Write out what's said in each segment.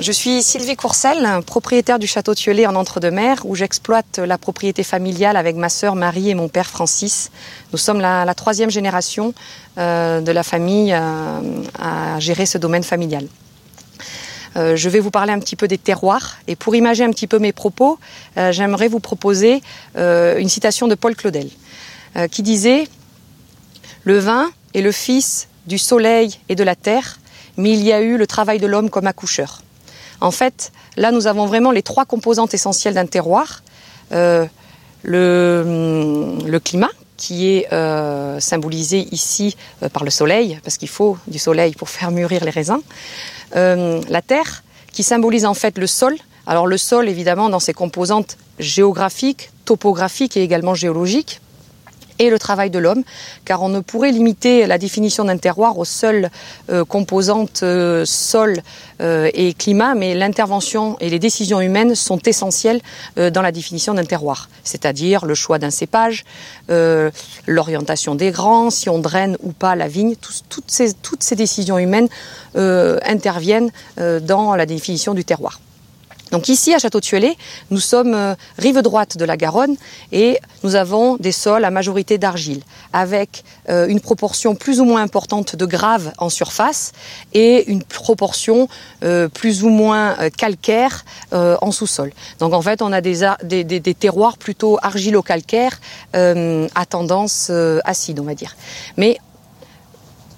Je suis Sylvie Courcel, propriétaire du château Thieulé en Entre-deux-Mers, où j'exploite la propriété familiale avec ma sœur Marie et mon père Francis. Nous sommes la, troisième génération euh, de la famille euh, à gérer ce domaine familial. Euh, je vais vous parler un petit peu des terroirs et pour imaginer un petit peu mes propos, j'aimerais vous proposer une citation de Paul Claudel qui disait Le vin est le fils du soleil et de la terre, mais il y a eu le travail de l'homme comme accoucheur. En fait, là, nous avons vraiment les trois composantes essentielles d'un terroir. Euh, hum, le, climat, qui est euh, symbolisé ici euh, par le soleil, parce qu'il faut du soleil pour faire mûrir les raisins. la terre, qui symbolise en fait le sol. Alors le sol, évidemment, dans ses composantes géographiques, topographiques et également géologiques et le travail de l'homme, car on ne pourrait limiter la définition d'un terroir aux seules euh, composantes euh, sol euh, et climat, mais l'intervention et les décisions humaines sont essentielles dans la définition d'un terroir, c'est-à-dire le choix d'un cépage, l'orientation des grands, si on draine ou pas la vigne, toutes, ces, toutes ces décisions humaines interviennent dans la définition du terroir. Donc ici, à Château-Tuelet, nous sommes euh, rive droite de la Garonne et nous avons des sols à majorité d'argile, avec euh, une proportion plus ou moins importante de graves en surface et une proportion euh, plus ou moins calcaire en sous-sol. Donc en fait, on a des, terroirs plutôt argilo-calcaires à tendance acide, on va dire.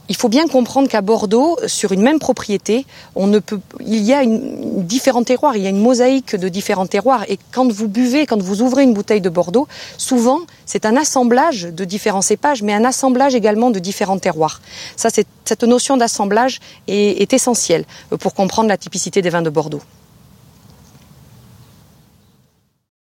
Il faut bien comprendre qu'à Bordeaux, sur une même propriété, il y a une, différents terroirs, il y a une mosaïque de différents terroirs. Et quand vous buvez, quand vous ouvrez une bouteille de Bordeaux, souvent c'est un assemblage de différents cépages, mais un assemblage également de différents terroirs. Ça, cette notion d'assemblage est, est essentielle pour comprendre la typicité des vins de Bordeaux.